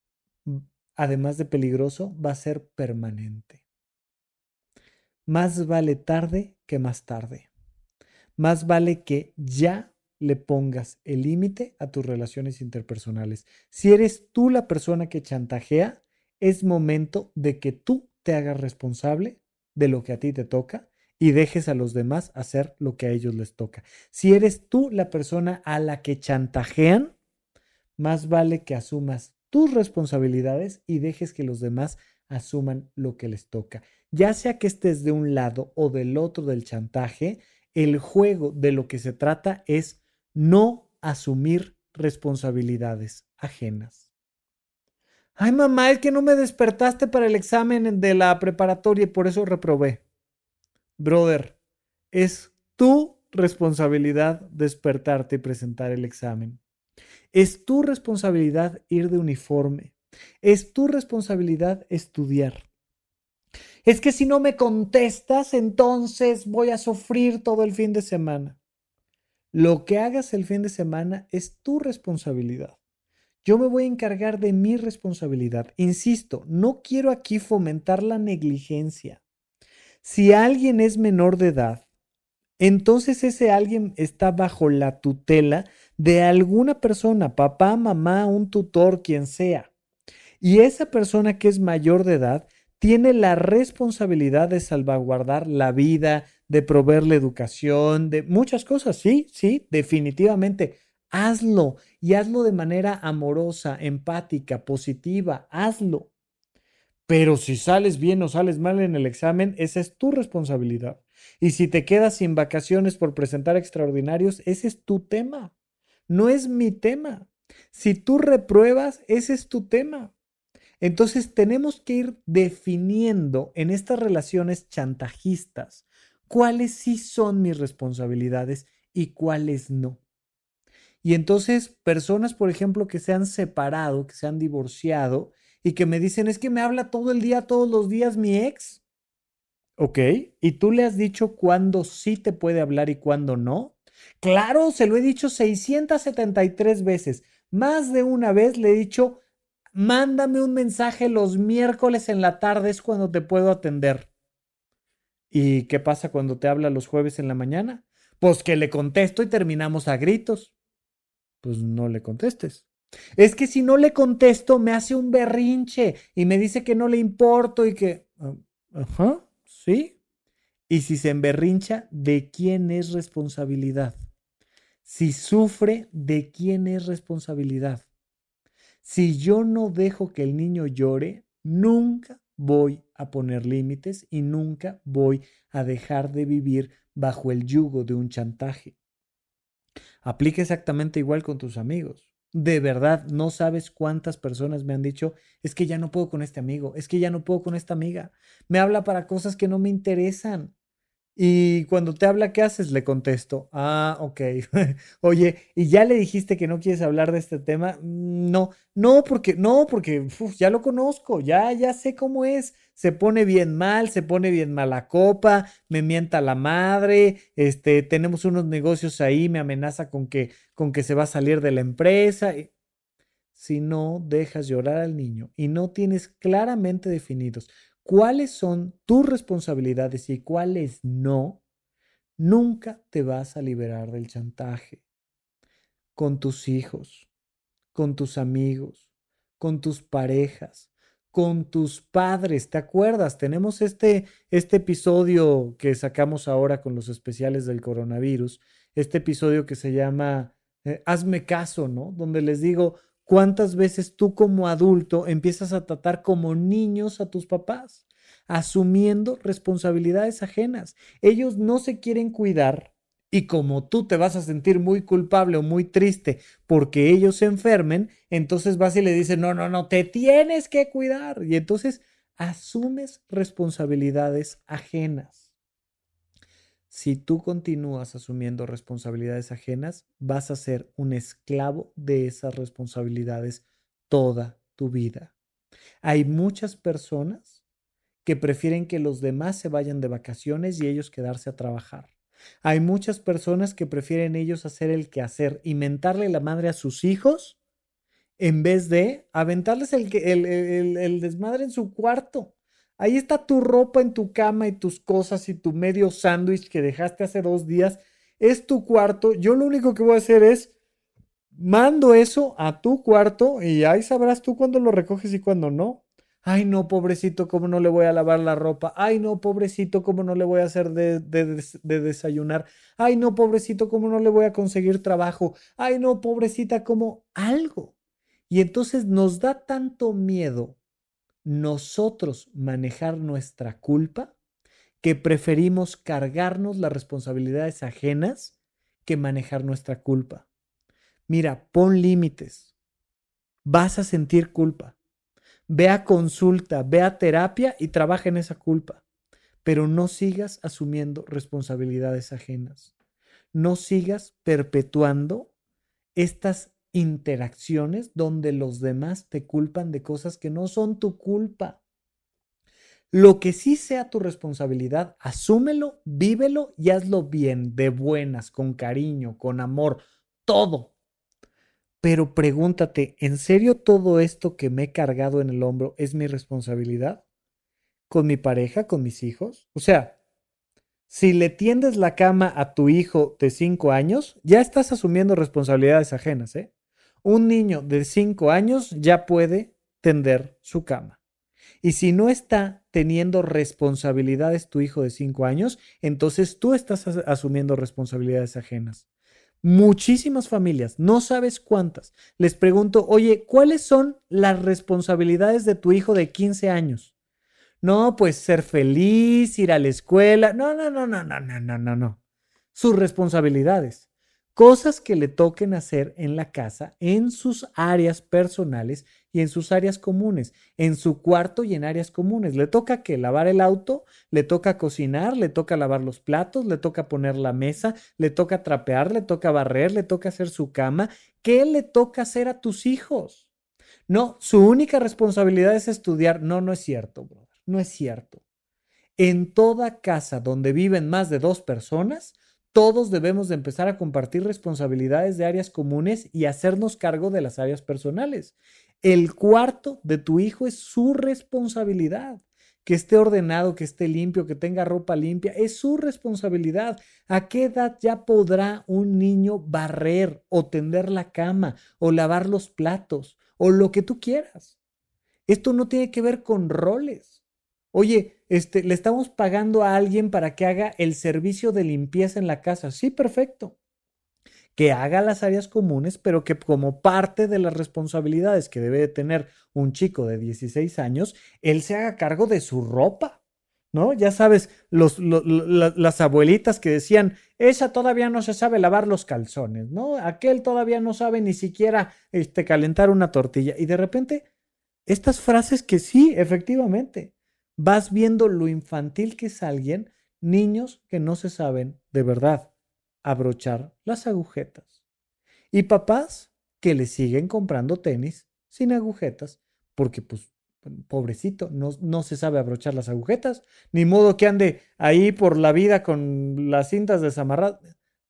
además de peligroso, va a ser permanente. Más vale tarde que más tarde. Más vale que ya le pongas el límite a tus relaciones interpersonales. Si eres tú la persona que chantajea, es momento de que tú te hagas responsable de lo que a ti te toca y dejes a los demás hacer lo que a ellos les toca. Si eres tú la persona a la que chantajean, más vale que asumas tus responsabilidades y dejes que los demás asuman lo que les toca. Ya sea que estés de un lado o del otro del chantaje, el juego de lo que se trata es no asumir responsabilidades ajenas. Ay, mamá, es que no me despertaste para el examen de la preparatoria y por eso reprobé. Brother, es tu responsabilidad despertarte y presentar el examen. Es tu responsabilidad ir de uniforme. Es tu responsabilidad estudiar. Es que si no me contestas, entonces voy a sufrir todo el fin de semana. Lo que hagas el fin de semana es tu responsabilidad. Yo me voy a encargar de mi responsabilidad. Insisto, no quiero aquí fomentar la negligencia. Si alguien es menor de edad, entonces ese alguien está bajo la tutela de alguna persona, papá, mamá, un tutor, quien sea. Y esa persona que es mayor de edad tiene la responsabilidad de salvaguardar la vida, de proveerle educación, de muchas cosas. Sí, sí, definitivamente hazlo y hazlo de manera amorosa, empática, positiva, hazlo. Pero si sales bien o sales mal en el examen, esa es tu responsabilidad. Y si te quedas sin vacaciones por presentar extraordinarios, ese es tu tema. no es mi tema. Si tú repruebas, ese es tu tema. Entonces tenemos que ir definiendo en estas relaciones chantajistas cuáles sí son mis responsabilidades y cuáles no. Y entonces personas, por ejemplo, que se han separado, que se han divorciado y que me dicen, es que me habla todo el día, todos los días mi ex. Ok, ¿y tú le has dicho cuándo sí te puede hablar y cuándo no? Claro, se lo he dicho 673 veces. Más de una vez le he dicho, mándame un mensaje los miércoles en la tarde, es cuando te puedo atender. ¿Y qué pasa cuando te habla los jueves en la mañana? Pues que le contesto y terminamos a gritos. Pues no le contestes. Es que si no le contesto, me hace un berrinche y me dice que no le importo y que... Ah, ajá. ¿Sí? Y si se emberrincha, ¿de quién es responsabilidad? Si sufre, ¿de quién es responsabilidad? Si yo no dejo que el niño llore, nunca voy a poner límites y nunca voy a dejar de vivir bajo el yugo de un chantaje. Aplica exactamente igual con tus amigos. De verdad, no sabes cuántas personas me han dicho, es que ya no puedo con este amigo, es que ya no puedo con esta amiga. Me habla para cosas que no me interesan. Y cuando te habla, ¿qué haces? Le contesto, ah, ok. [LAUGHS] Oye, ¿y ya le dijiste que no quieres hablar de este tema? Mm, no, no, porque, no, porque ya lo conozco, ya, ya sé cómo es. Se pone bien mal, se pone bien mala copa, me mienta la madre, este, tenemos unos negocios ahí, me amenaza con que, con que se va a salir de la empresa. Si no dejas llorar al niño y no tienes claramente definidos cuáles son tus responsabilidades y cuáles no, nunca te vas a liberar del chantaje. Con tus hijos, con tus amigos, con tus parejas, con tus padres. ¿Te acuerdas? Tenemos este, este episodio que sacamos ahora con los especiales del coronavirus, este episodio que se llama eh, Hazme caso, ¿no? Donde les digo, ¿Cuántas veces tú como adulto empiezas a tratar como niños a tus papás, asumiendo responsabilidades ajenas? Ellos no se quieren cuidar y como tú te vas a sentir muy culpable o muy triste porque ellos se enfermen, entonces vas y le dices, no, no, no, te tienes que cuidar. Y entonces asumes responsabilidades ajenas. Si tú continúas asumiendo responsabilidades ajenas, vas a ser un esclavo de esas responsabilidades toda tu vida. Hay muchas personas que prefieren que los demás se vayan de vacaciones y ellos quedarse a trabajar. Hay muchas personas que prefieren ellos hacer el quehacer y mentarle la madre a sus hijos en vez de aventarles el, el, el desmadre en su cuarto. Ahí está tu ropa en tu cama y tus cosas y tu medio sándwich que dejaste hace dos días. Es tu cuarto. Yo lo único que voy a hacer es mando eso a tu cuarto y ahí sabrás tú cuándo lo recoges y cuándo no. Ay, no, pobrecito, ¿cómo no le voy a lavar la ropa? Ay, no, pobrecito, ¿cómo no le voy a hacer de, de, desayunar? Ay, no, pobrecito, ¿cómo no le voy a conseguir trabajo? Ay, no, pobrecita, como algo. Y entonces nos da tanto miedo nosotros manejar nuestra culpa que preferimos cargarnos las responsabilidades ajenas que manejar nuestra culpa. Mira, pon límites. Vas a sentir culpa. Ve a consulta, ve a terapia y trabaja en esa culpa. Pero no sigas asumiendo responsabilidades ajenas. No sigas perpetuando estas interacciones donde los demás te culpan de cosas que no son tu culpa. Lo que sí sea tu responsabilidad, asúmelo, vívelo y hazlo bien, de buenas, con cariño, con amor, todo. Pero pregúntate, ¿en serio todo esto que me he cargado en el hombro es mi responsabilidad? ¿Con mi pareja, con mis hijos? O sea, si le tiendes la cama a tu hijo de cinco años, ya estás asumiendo responsabilidades ajenas, ¿eh? un niño de 5 años ya puede tender su cama. Y si no está teniendo responsabilidades tu hijo de 5 años, entonces tú estás asumiendo responsabilidades ajenas. Muchísimas familias, no sabes cuántas, les pregunto, oye, ¿cuáles son las responsabilidades de tu hijo de 15 años? No, pues ser feliz, ir a la escuela. No, no, no, no, no, no, no, no, no. Sus responsabilidades cosas que le toquen hacer en la casa, en sus áreas personales y en sus áreas comunes, en su cuarto y en áreas comunes. Le toca que lavar el auto, le toca cocinar, le toca lavar los platos, le toca poner la mesa, le toca trapear, le toca barrer, le toca hacer su cama. ¿Qué le toca hacer a tus hijos? No, su única responsabilidad es estudiar. No, no es cierto, brother. No es cierto. En toda casa donde viven más de dos personas, todos debemos de empezar a compartir responsabilidades de áreas comunes y hacernos cargo de las áreas personales. El cuarto de tu hijo es su responsabilidad. Que esté ordenado, que esté limpio, que tenga ropa limpia, es su responsabilidad. ¿A qué edad ya podrá un niño barrer o tender la cama o lavar los platos o lo que tú quieras? Esto no tiene que ver con roles. Oye, este, le estamos pagando a alguien para que haga el servicio de limpieza en la casa. Sí, perfecto. Que haga las áreas comunes, pero que como parte de las responsabilidades que debe de tener un chico de 16 años, él se haga cargo de su ropa. ¿No? Ya sabes, las abuelitas que decían, esa todavía no se sabe lavar los calzones, ¿no? Aquel todavía no sabe ni siquiera este, calentar una tortilla. Y de repente, estas frases que sí, efectivamente, vas viendo lo infantil que es alguien, niños que no se saben de verdad abrochar las agujetas. Y papás que le siguen comprando tenis sin agujetas porque pues pobrecito, no, no, se sabe abrochar las agujetas, ni modo que ande ahí por la vida con las cintas desamarradas.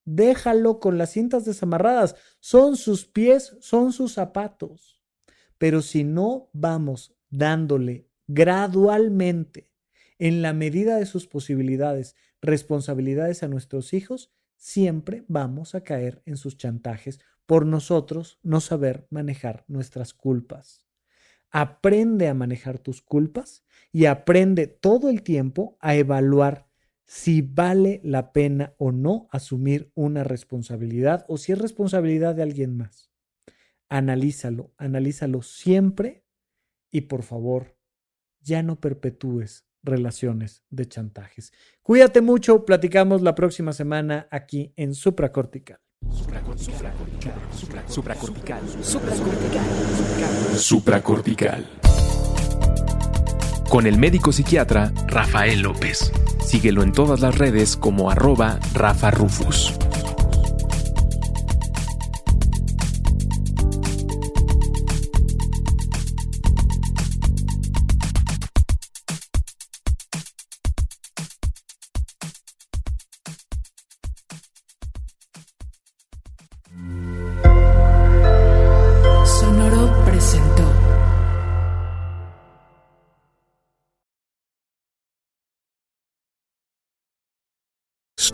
Déjalo con las cintas desamarradas, son sus pies, son sus zapatos. Pero si no vamos dándole gradualmente, en la medida de sus posibilidades, responsabilidades a nuestros hijos, siempre vamos a caer en sus chantajes por nosotros no saber manejar nuestras culpas. Aprende a manejar tus culpas y aprende todo el tiempo a evaluar si vale la pena o no asumir una responsabilidad o si es responsabilidad de alguien más. Analízalo, analízalo siempre y por favor, ya no perpetúes relaciones de chantajes. Cuídate mucho, platicamos la próxima semana aquí en Supracortical. Supracortical. Supracortical. Supracortical. Supracortical. Con el médico psiquiatra Rafael López. Síguelo en todas las redes como arroba Rafa Rufus.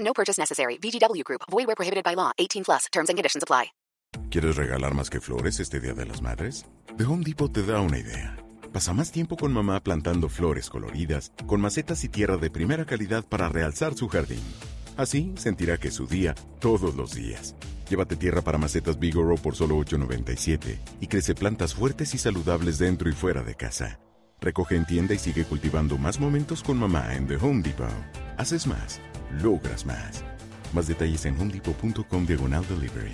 No purchase necessary. VGW Group. Void where prohibited by law. 18 plus. Terms and conditions apply. ¿Quieres regalar más que flores este Día de las Madres? The Home Depot te da una idea. Pasa más tiempo con mamá plantando flores coloridas, con macetas y tierra de primera calidad para realzar su jardín. Así sentirá que es su día todos los días. Llévate tierra para macetas Bigoro por solo $8.97 y crece plantas fuertes y saludables dentro y fuera de casa. Recoge en tienda y sigue cultivando más momentos con mamá en The Home Depot. Haces más, logras más. Más detalles en homedepot.com diagonal delivery.